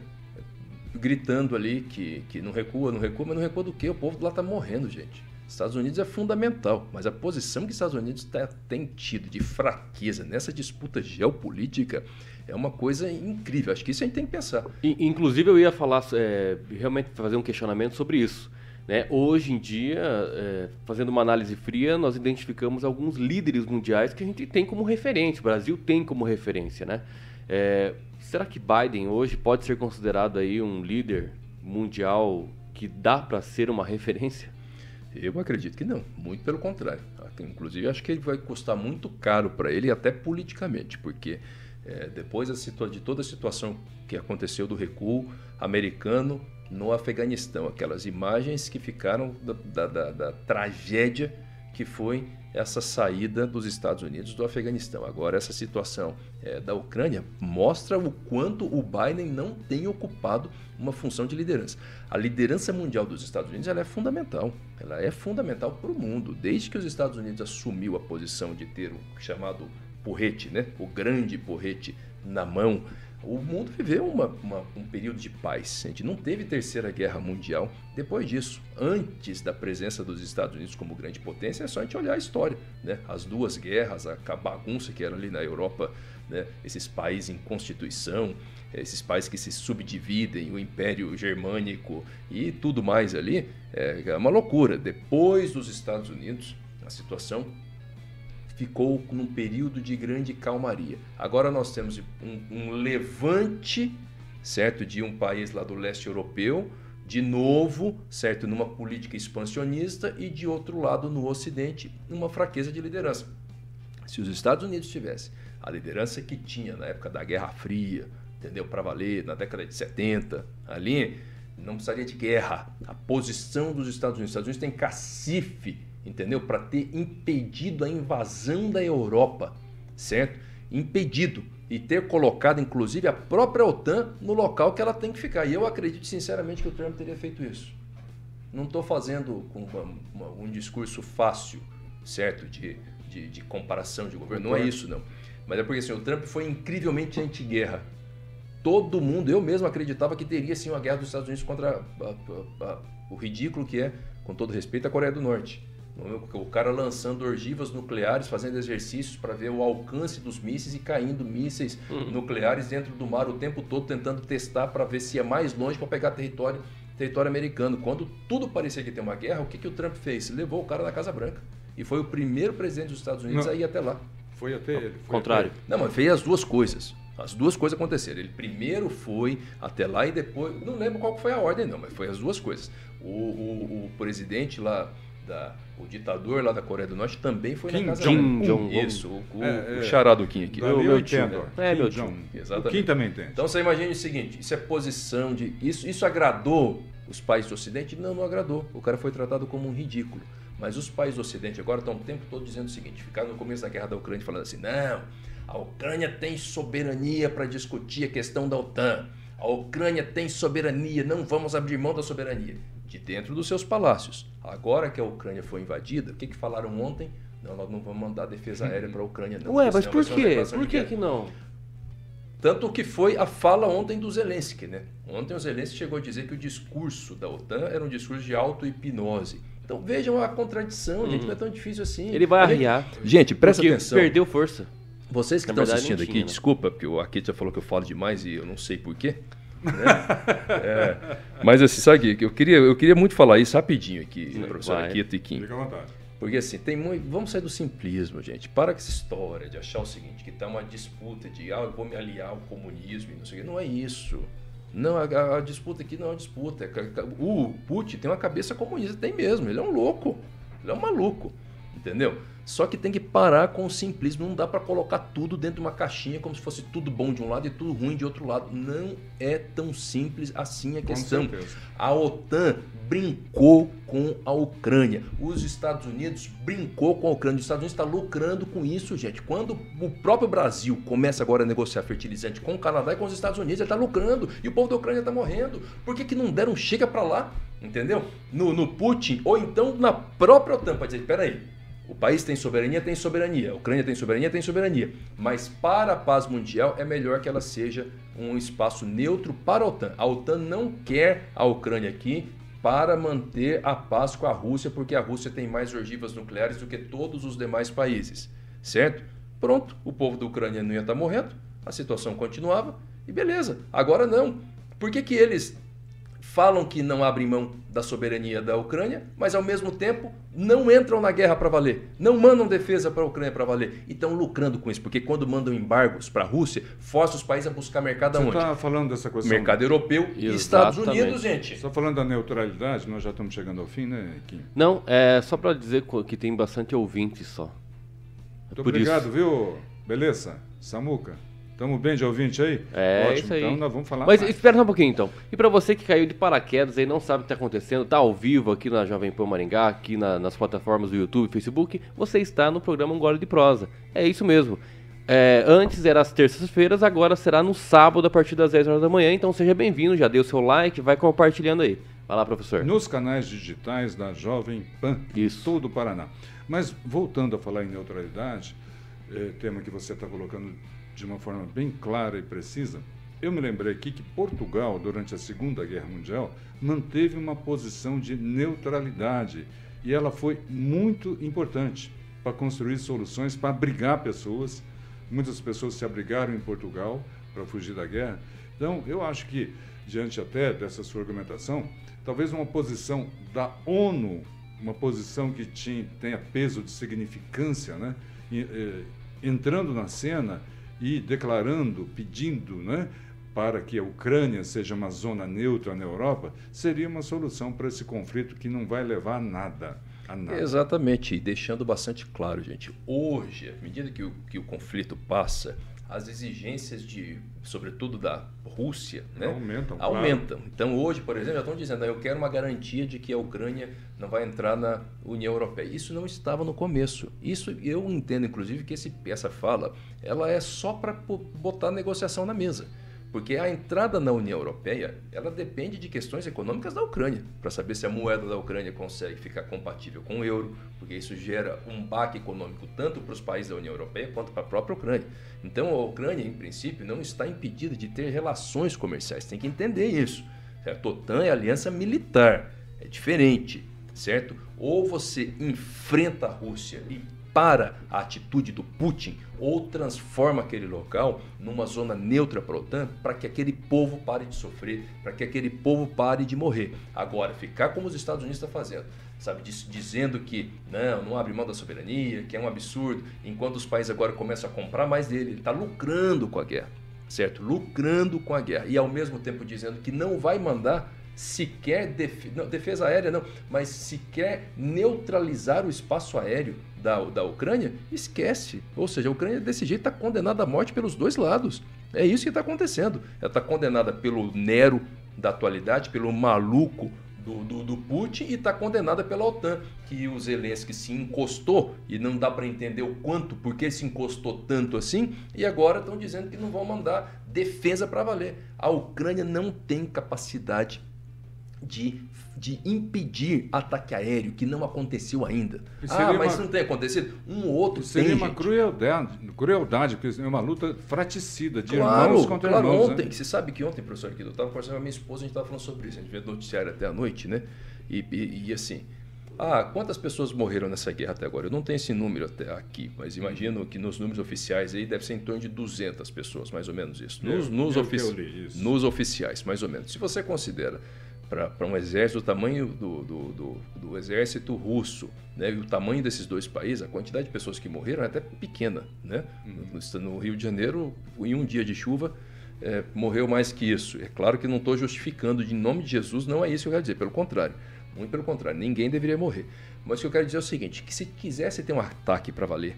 Gritando ali que, que não recua, não recua, mas não recua do quê? O povo lá está morrendo, gente. Estados Unidos é fundamental, mas a posição que os Estados Unidos tá, tem tido de fraqueza nessa disputa geopolítica é uma coisa incrível. Acho que isso a gente tem que pensar. Inclusive, eu ia falar, é, realmente fazer um questionamento sobre isso. Né? Hoje em dia, é, fazendo uma análise fria, nós identificamos alguns líderes mundiais que a gente tem como referência, o Brasil tem como referência. Né? É, será que Biden hoje pode ser considerado aí um líder mundial que dá para ser uma referência? Eu acredito que não, muito pelo contrário. Inclusive, acho que ele vai custar muito caro para ele, até politicamente, porque é, depois de toda a situação que aconteceu do recuo americano, no Afeganistão, aquelas imagens que ficaram da, da, da, tragédia que foi essa saída dos Estados Unidos do Afeganistão. Agora, essa situação é, da Ucrânia mostra o quanto o Biden não tem ocupado uma função de liderança. A liderança mundial dos Estados Unidos ela é fundamental. Ela é fundamental para o mundo. Desde que os Estados Unidos assumiu a posição de ter o chamado porrete, né? o grande porrete na mão, o mundo viveu uma, uma, um período de paz. A gente não teve terceira guerra mundial depois disso. Antes da presença dos Estados Unidos como grande potência, é só a gente olhar a história. Né? As duas guerras, a, bagunça que era ali na Europa, né? esses países em constituição, esses países que se subdividem, o Império Germânico e tudo mais ali, é, é uma loucura. Depois dos Estados Unidos, a situação ficou num período de grande calmaria. Agora nós temos um, um levante, certo, de um país lá do leste europeu, de novo, certo, numa política expansionista e de outro lado no Ocidente, uma fraqueza de liderança. Se os Estados Unidos tivessem a liderança que tinha na época da Guerra Fria, entendeu, para valer, na década de 70, ali não precisaria de guerra. A posição dos Estados Unidos, os Estados Unidos tem cacife entendeu? Para ter impedido a invasão da Europa, certo? Impedido e ter colocado inclusive a própria OTAN no local que ela tem que ficar. E eu acredito sinceramente que o Trump teria feito isso. Não estou fazendo um discurso fácil, certo? De, de, de, comparação de governo. Não é isso, não. Mas é porque assim, o Trump foi incrivelmente anti-guerra. Todo mundo, eu mesmo acreditava que teria sim uma guerra dos Estados Unidos contra a, a, a, o ridículo que é, com todo respeito, a Coreia do Norte. O cara lançando ogivas nucleares, fazendo exercícios para ver o alcance dos mísseis e caindo mísseis uhum. nucleares dentro do mar o tempo todo, tentando testar para ver se ia mais longe para pegar território, território americano. Quando tudo parecia que ia ter uma guerra, o que, que o Trump fez? Levou o cara na Casa Branca. E foi o primeiro presidente dos Estados Unidos Não. a ir até lá. Foi até ele. Foi Contrário. Até ele. Não, mas fez as duas coisas. As duas coisas aconteceram. Ele primeiro foi até lá e depois. Não lembro qual foi a ordem, não, mas foi as duas coisas. O, o, o presidente lá da, o ditador lá da Coreia do Norte também foi Kim na casa Kim Jong Isso, o, o, é, é, o chará do Kim aqui. Eu, eu entendo. É, meu tio. Exatamente. O Kim também tem. Então você imagine o seguinte, isso é posição de... Isso, isso agradou os países do Ocidente? Não, não agradou. O cara foi tratado como um ridículo. Mas os países do Ocidente agora estão o tempo todo dizendo o seguinte, ficaram no começo da guerra da Ucrânia falando assim, não, a Ucrânia tem soberania para discutir a questão da OTAN. A Ucrânia tem soberania, não vamos abrir mão da soberania de dentro dos seus palácios. Agora que a Ucrânia foi invadida, o que, que falaram ontem? Não, nós não vamos mandar defesa *laughs* aérea para a Ucrânia, não. Ué, mas por quê? Por que, que não? Tanto que foi a fala ontem do Zelensky, né? Ontem o Zelensky chegou a dizer que o discurso da OTAN era um discurso de auto-hipnose, Então vejam a contradição, uhum. gente, não é tão difícil assim. Ele vai arriar. Gente, presta atenção. perdeu força. Vocês que Na estão verdade, assistindo aqui, tinha, né? desculpa, porque o Akit já falou que eu falo demais e eu não sei porquê. Né? é. Mas assim, sabe que eu queria, eu queria muito falar isso rapidinho aqui, professor Akito e Kim. Fica à vontade. Porque assim, tem muito. Vamos sair do simplismo, gente. Para com essa história de achar o seguinte, que está uma disputa de ah, eu vou me aliar ao comunismo e não sei o quê. Não é isso. Não, a, a, disputa aqui não é uma disputa. É o Putin tem uma cabeça comunista, tem mesmo. Ele é um louco. Ele é um maluco. Entendeu? Só que tem que parar com o simplismo. Não dá para colocar tudo dentro de uma caixinha como se fosse tudo bom de um lado e tudo ruim de outro lado. Não é tão simples assim a questão. A OTAN brincou com a Ucrânia. Os Estados Unidos brincou com a Ucrânia. Os Estados Unidos está lucrando com isso, gente. Quando o próprio Brasil começa agora a negociar fertilizante com o Canadá e com os Estados Unidos, ele está lucrando. E o povo da Ucrânia está morrendo. Por que, que não deram chega para lá? Entendeu? No, no Putin ou então na própria OTAN para dizer: peraí, o país tem soberania, tem soberania. A Ucrânia tem soberania, tem soberania. Mas para a paz mundial é melhor que ela seja um espaço neutro para a OTAN. A OTAN não quer a Ucrânia aqui para manter a paz com a Rússia, porque a Rússia tem mais ogivas nucleares do que todos os demais países. Certo? Pronto, o povo da Ucrânia não ia estar morrendo, a situação continuava e beleza. Agora não. Por que, que eles falam que não abrem mão da soberania da Ucrânia, mas ao mesmo tempo não entram na guerra para valer, não mandam defesa para a Ucrânia para valer e estão lucrando com isso, porque quando mandam embargos para a Rússia, força os países a buscar mercado Você aonde? Você está falando dessa coisa? Mercado europeu Exatamente. e Estados Unidos, gente. Só falando da neutralidade, nós já estamos chegando ao fim, né, Kim? Não, é só para dizer que tem bastante ouvinte só. É Muito obrigado, isso. viu? Beleza? Samuca? Estamos bem de ouvinte aí? É, Ótimo. isso aí. Então nós vamos falar Mas mais. espera só um pouquinho então. E para você que caiu de paraquedas aí, não sabe o que está acontecendo, está ao vivo aqui na Jovem Pan Maringá, aqui na, nas plataformas do YouTube, Facebook, você está no programa Um Gole de Prosa. É isso mesmo. É, antes era às terças-feiras, agora será no sábado a partir das 10 horas da manhã. Então seja bem-vindo, já deu seu like, vai compartilhando aí. Vai lá, professor. Nos canais digitais da Jovem Pan, Isso. todo o Paraná. Mas voltando a falar em neutralidade, é, tema que você está colocando de uma forma bem clara e precisa, eu me lembrei aqui que Portugal, durante a Segunda Guerra Mundial, manteve uma posição de neutralidade e ela foi muito importante para construir soluções para abrigar pessoas. Muitas pessoas se abrigaram em Portugal para fugir da guerra. Então, eu acho que, diante até dessa sua argumentação, talvez uma posição da ONU, uma posição que tinha, tenha peso de significância, né? Eh, entrando na cena e declarando, pedindo, né, para que a Ucrânia seja uma zona neutra na Europa, seria uma solução para esse conflito que não vai levar a nada. A nada. Exatamente, e deixando bastante claro, gente, hoje, à medida que o, que o conflito passa, as exigências de, sobretudo da Rússia, né, aumentam. aumentam. Claro. Então hoje, por exemplo, já estão dizendo, eu quero uma garantia de que a Ucrânia não vai entrar na União Europeia. Isso não estava no começo. Isso eu entendo, inclusive, que esse, essa fala, ela é só para botar a negociação na mesa. Porque a entrada na União Europeia, ela depende de questões econômicas da Ucrânia, para saber se a moeda da Ucrânia consegue ficar compatível com o euro, porque isso gera um baque econômico tanto para os países da União Europeia quanto para a própria Ucrânia. Então a Ucrânia, em princípio, não está impedida de ter relações comerciais, tem que entender isso. Certo? A OTAN é aliança militar, é diferente, certo? Ou você enfrenta a Rússia e para a atitude do Putin ou transforma aquele local numa zona neutra para a OTAN para que aquele povo pare de sofrer, para que aquele povo pare de morrer. Agora, ficar como os Estados Unidos estão fazendo, sabe, dizendo que não, não abre mão da soberania, que é um absurdo, enquanto os países agora começam a comprar mais dele, ele está lucrando com a guerra, certo? Lucrando com a guerra e ao mesmo tempo dizendo que não vai mandar sequer def... não, defesa aérea, não, mas sequer neutralizar o espaço aéreo da, da Ucrânia, esquece. Ou seja, a Ucrânia desse jeito está condenada à morte pelos dois lados. É isso que está acontecendo. Ela está condenada pelo Nero da atualidade, pelo maluco do, do, do, Putin e está condenada pela OTAN, que o Zelensky se encostou e não dá para entender o quanto, porque se encostou tanto assim, e agora estão dizendo que não vão mandar defesa para valer. A Ucrânia não tem capacidade de, de impedir ataque aéreo, que não aconteceu ainda. Ah, mas uma... não tem acontecido? Um ou outro Seria tem, uma crueldade, crueldade, porque é uma luta fraticida de claro, irmãos contra claro, irmãos. ontem, né? você sabe que ontem, professor, aqui, eu estava conversando com a minha esposa, a gente estava falando sobre isso, a gente vê noticiário até a noite, né? E, e, e assim, Ah, quantas pessoas morreram nessa guerra até agora? Eu não tenho esse número até aqui, mas imagino que nos números oficiais aí deve ser em torno de 200 pessoas, mais ou menos isso. Nos, Eu- nos, eu ofici- isso. nos oficiais, mais ou menos. Se você considera para um exército o tamanho do, do, do, do exército russo né, e o tamanho desses dois países, a quantidade de pessoas que morreram é até pequena. Né? No, no Rio de Janeiro, em um dia de chuva, é, morreu mais que isso. É claro que não estou justificando de em nome de Jesus, não é isso que eu quero dizer, pelo contrário. Muito pelo contrário, ninguém deveria morrer. Mas o que eu quero dizer é o seguinte, que se quisesse ter um ataque para valer,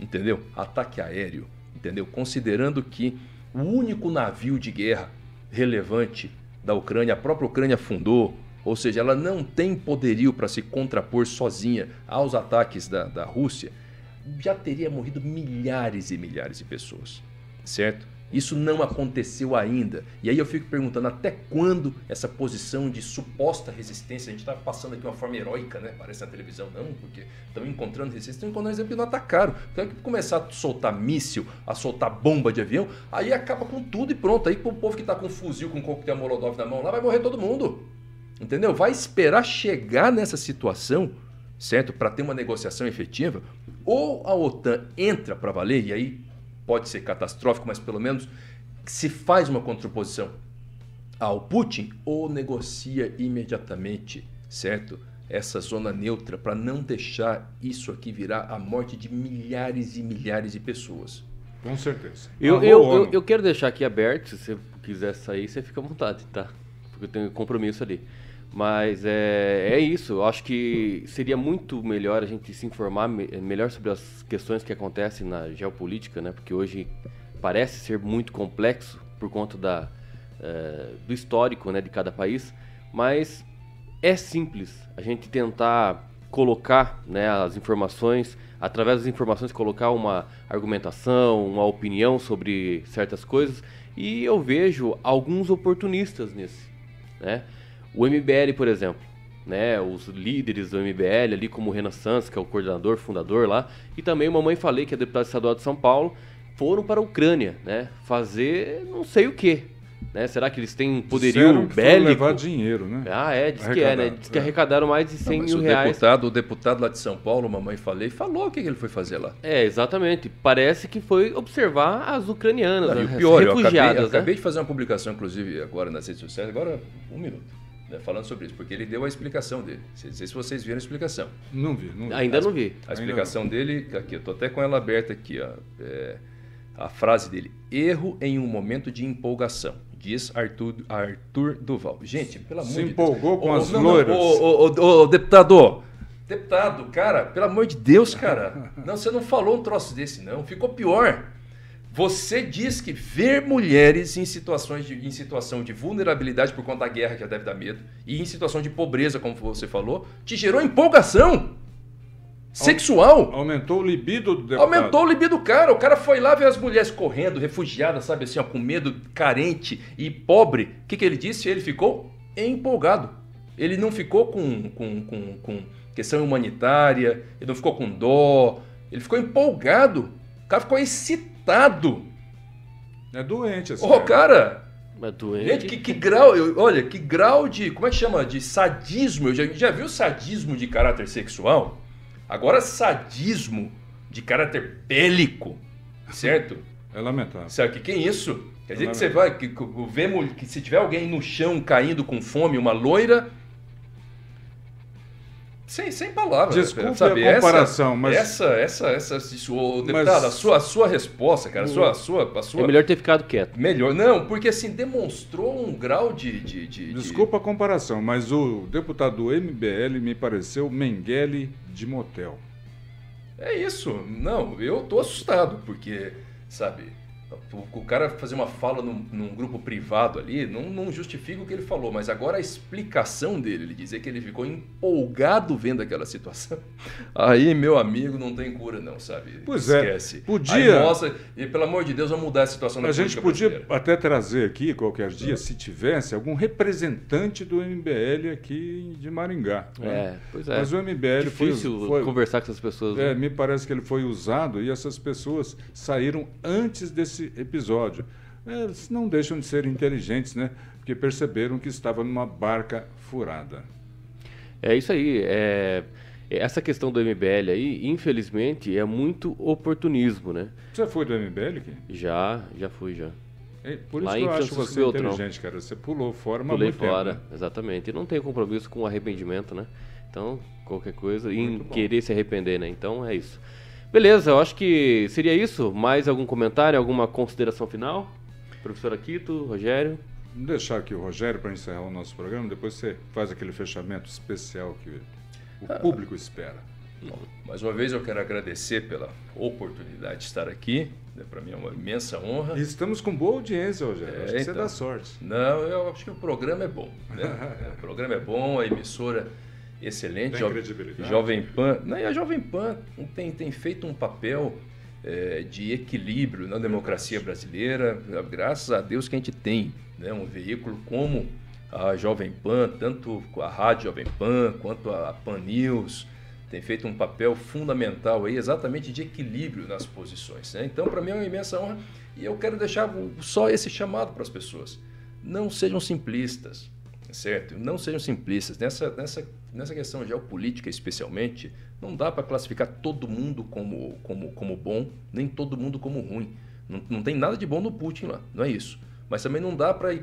entendeu? Ataque aéreo, entendeu? Considerando que o único navio de guerra relevante da Ucrânia, a própria Ucrânia fundou, ou seja, ela não tem poderio para se contrapor sozinha aos ataques da, da Rússia, já teria morrido milhares e milhares de pessoas, certo? Isso não aconteceu ainda. E aí eu fico perguntando até quando essa posição de suposta resistência, a gente está passando aqui uma forma heróica, né? Parece na televisão, não, porque estão encontrando resistência, estão encontrando exemplo e não atacaram. Então, que começar a soltar míssil, a soltar bomba de avião, aí acaba com tudo e pronto. Aí o povo que está com fuzil, com coquetel molotov na mão lá, vai morrer todo mundo. Entendeu? Vai esperar chegar nessa situação, certo? Para ter uma negociação efetiva, ou a OTAN entra para valer, e aí pode ser catastrófico, mas pelo menos se faz uma contraposição ao Putin, ou negocia imediatamente, certo? Essa zona neutra para não deixar isso aqui virar a morte de milhares e milhares de pessoas. Com certeza. Eu, eu, eu, eu quero deixar aqui aberto, se você quiser sair, você fica à vontade, tá? Porque eu tenho compromisso ali. Mas é, é isso, eu acho que seria muito melhor a gente se informar me- melhor sobre as questões que acontecem na geopolítica, né? Porque hoje parece ser muito complexo por conta da, eh, do histórico né, de cada país, mas é simples a gente tentar colocar né, as informações, através das informações, colocar uma argumentação, uma opinião sobre certas coisas, e eu vejo alguns oportunistas nisso. Né? O MBL, por exemplo, né, os líderes do MBL, ali como o Renan Santos, que é o coordenador, fundador lá, e também o Mamãe Falei, que é deputado estadual de São Paulo, foram para a Ucrânia, né, fazer não sei o que. Né? Será que eles têm um poderio bélico? levar dinheiro, né? Ah, é, diz que é, né? Arrecadaram, Diz que é. arrecadaram mais de 100 Não, mas mil o reais. deputado, o deputado lá de São Paulo, mamãe falei, falou o que ele foi fazer lá. É, exatamente. Parece que foi observar as ucranianas, Não, e né? o pior, eu acabei, refugiadas, eu acabei né? de fazer uma publicação, inclusive, agora nas redes sociais, agora um minuto, né, falando sobre isso, porque ele deu a explicação dele. Não sei se vocês viram a explicação. Não vi, não vi. Ainda não vi. A explicação dele, aqui, eu tô até com ela aberta aqui, ó. É, a frase dele: erro em um momento de empolgação. Diz Arthur, Arthur Duval. Gente, pelo amor Se de Deus. empolgou com Ô, as não, loiras. Ô, ô, ô, ô, deputado, deputado, cara, pelo amor de Deus, cara. Não, você não falou um troço desse, não. Ficou pior. Você diz que ver mulheres em, situações de, em situação de vulnerabilidade por conta da guerra, que já deve dar medo, e em situação de pobreza, como você falou, te gerou empolgação sexual. Aumentou o libido do deputado. Aumentou o libido do cara. O cara foi lá ver as mulheres correndo, refugiadas, sabe assim, ó, com medo, carente e pobre. O que, que ele disse? Ele ficou empolgado. Ele não ficou com, com, com, com questão humanitária, ele não ficou com dó, ele ficou empolgado. O cara ficou excitado. É doente esse Ô, cara, Mas doente. Gente, que, que grau, eu- olha, que grau de, como é que chama? De sadismo. Eu já, já viu sadismo de caráter sexual? Agora sadismo de caráter bélico, certo? É lamentável. Sabe o que, que é isso? Quer dizer que você vai, que, que, vê que se tiver alguém no chão caindo com fome, uma loira... Sem, sem palavras. Desculpe sabe? a comparação, essa, mas- Essa, essa, essa, isso, ô, Mas- deputado, a, sua, a sua resposta, cara, a sua, a sua, a sua... É melhor ter ficado quieto. Melhor, não, porque assim, demonstrou um grau de. de, de- de- Desculpa a comparação, mas o deputado do MBL me pareceu Mengele de motel. É isso. Não, eu tô assustado, porque, sabe, o, o cara fazer uma fala num, num grupo privado ali não, não justifica o que ele falou, mas agora a explicação dele, ele dizer que ele ficou empolgado vendo aquela situação. *laughs* Aí, meu amigo, não tem cura, não, sabe? Pois é, Esquece. podia- Aí mostra, e pelo amor de Deus, vamos mudar a situação da A gente podia brasileira. até trazer aqui, qualquer dia, se tivesse, algum representante do MBL aqui de Maringá. né? É, pois é. Mas o MBL foi, Difícil foi- conversar com essas pessoas. É, né? me parece que ele foi usado e essas pessoas saíram antes desse episódio. É, Eles não deixam de ser inteligentes, né? Porque perceberam que estava numa barca furada. É isso aí. É, essa questão do MBL aí, infelizmente, é muito oportunismo, né? Você foi do MBL, Kim? Já, já fui, já. É, por isso Lá que eu acho você Beltrão. inteligente, cara. Você pulou fora, mas Pulei fora, tempo, né? exatamente. E não tem compromisso com arrependimento, né? Então, qualquer coisa, em querer se arrepender, né? Então, é isso. Beleza, eu acho que seria isso. Mais algum comentário, alguma consideração final? Professor Aquito, Rogério? Vamos deixar aqui o Rogério para encerrar o nosso programa, depois você faz aquele fechamento especial que o ah. público espera. Bom, mais uma vez eu quero agradecer pela oportunidade de estar aqui. Né, para mim é uma imensa honra. E estamos com boa audiência, Rogério. É, acho que então, você dá sorte. Não, eu acho que o programa é bom. Né? *laughs* o programa é bom, a emissora excelente. Tem Jovem, credibilidade. Jovem Pan. Não, a Jovem Pan tem, tem feito um papel é, de equilíbrio na democracia brasileira. Graças a Deus que a gente tem né, um veículo como a Jovem Pan, tanto a Rádio Jovem Pan quanto a Pan News, tem feito um papel fundamental aí, exatamente de equilíbrio nas posições. Né? Então, para mim é uma imensa honra e eu quero deixar só esse chamado para as pessoas. Não sejam simplistas, certo? Não sejam simplistas. Nessa, nessa, nessa questão geopolítica, especialmente, não dá para classificar todo mundo como, como, como bom, nem todo mundo como ruim. Não, não tem nada de bom no Putin lá, não é isso. Mas também não dá para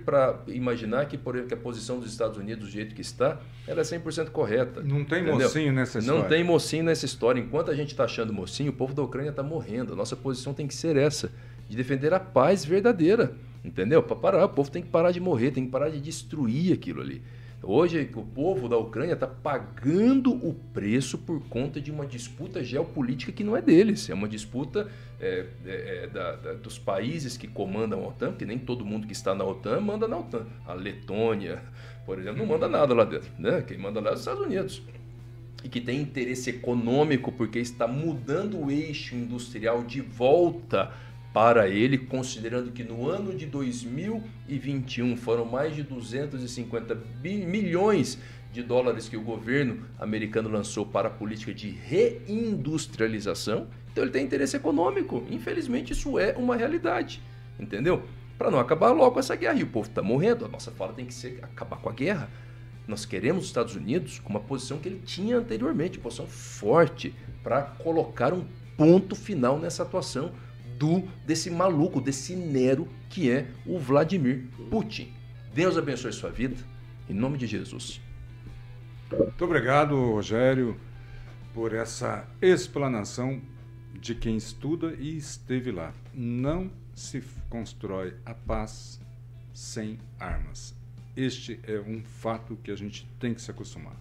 imaginar que, por exemplo, que a posição dos Estados Unidos, do jeito que está, ela é 100% correta. Não tem entendeu? mocinho nessa história. Não tem mocinho nessa história. Enquanto a gente está achando mocinho, o povo da Ucrânia está morrendo. A nossa posição tem que ser essa, de defender a paz verdadeira. Entendeu? Para parar, o povo tem que parar de morrer, tem que parar de destruir aquilo ali. Hoje, o povo da Ucrânia está pagando o preço por conta de uma disputa geopolítica que não é deles. É uma disputa é, é, é, da, da, dos países que comandam a OTAN, porque nem todo mundo que está na OTAN manda na OTAN. A Letônia, por exemplo, não manda nada lá dentro. Né? Quem manda lá é os Estados Unidos. E que tem interesse econômico porque está mudando o eixo industrial de volta para ele, considerando que no ano de 2021 foram mais de 250 milhões de dólares que o governo americano lançou para a política de reindustrialização. Então ele tem interesse econômico. Infelizmente isso é uma realidade, entendeu? Para não acabar logo essa guerra. E o povo está morrendo. A nossa fala tem que ser acabar com a guerra. Nós queremos os Estados Unidos com uma posição que ele tinha anteriormente, posição forte, para colocar um ponto final nessa atuação do desse maluco, desse Nero que é o Vladimir Putin. Deus abençoe sua vida, em nome de Jesus. Muito obrigado, Rogério, por essa explanação de quem estuda e esteve lá. Não se constrói a paz sem armas. Este é um fato que a gente tem que se acostumar.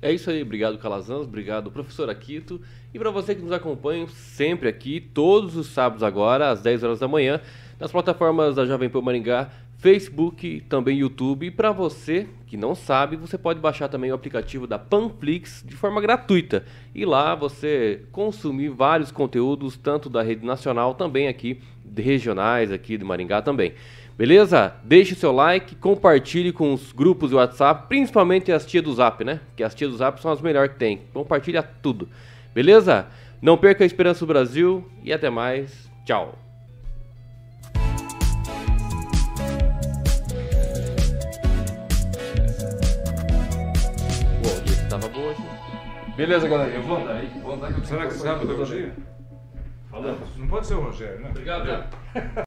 É isso aí, obrigado Calazans, obrigado professor Aquito. E para você que nos acompanha sempre aqui, todos os sábados agora, às 10 horas da manhã, nas plataformas da Jovem Pan Maringá, Facebook, também YouTube. E para você que não sabe, você pode baixar também o aplicativo da Panflix de forma gratuita. E lá você consumir vários conteúdos, tanto da rede nacional, também aqui, regionais aqui de Maringá também. Beleza? Deixe o seu like, compartilhe com os grupos do WhatsApp, principalmente as tias do Zap, né? Que as tias do Zap são as melhores que tem. Compartilha tudo. Beleza? Não perca a esperança do Brasil e até mais. Tchau. Tava boa aqui. Beleza, galera. Eu vou andar aí. Vou andar Será que sábado é o dia? Falamos. Não pode ser o Rogério, né? Obrigado, *laughs*